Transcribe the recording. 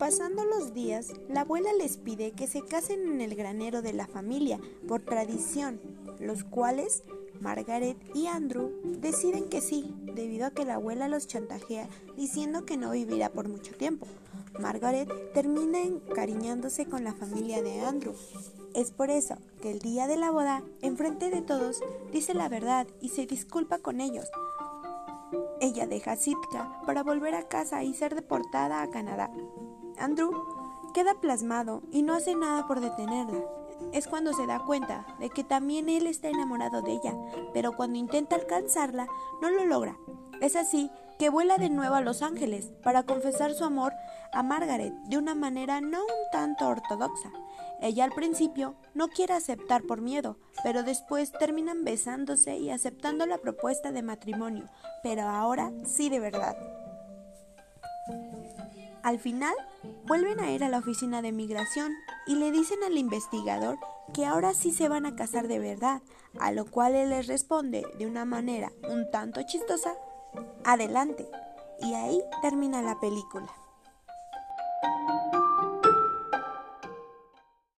Pasando los días, la abuela les pide que se casen en el granero de la familia por tradición, los cuales Margaret y Andrew deciden que sí, debido a que la abuela los chantajea diciendo que no vivirá por mucho tiempo. Margaret termina encariñándose con la familia de Andrew. Es por eso que el día de la boda, enfrente de todos, dice la verdad y se disculpa con ellos. Ella deja Sitka para volver a casa y ser deportada a Canadá. Andrew queda plasmado y no hace nada por detenerla es cuando se da cuenta de que también él está enamorado de ella, pero cuando intenta alcanzarla no lo logra. Es así que vuela de nuevo a Los Ángeles para confesar su amor a Margaret de una manera no un tanto ortodoxa. Ella al principio no quiere aceptar por miedo, pero después terminan besándose y aceptando la propuesta de matrimonio, pero ahora sí de verdad. Al final, vuelven a ir a la oficina de migración y le dicen al investigador que ahora sí se van a casar de verdad, a lo cual él les responde de una manera un tanto chistosa, adelante. Y ahí termina la película.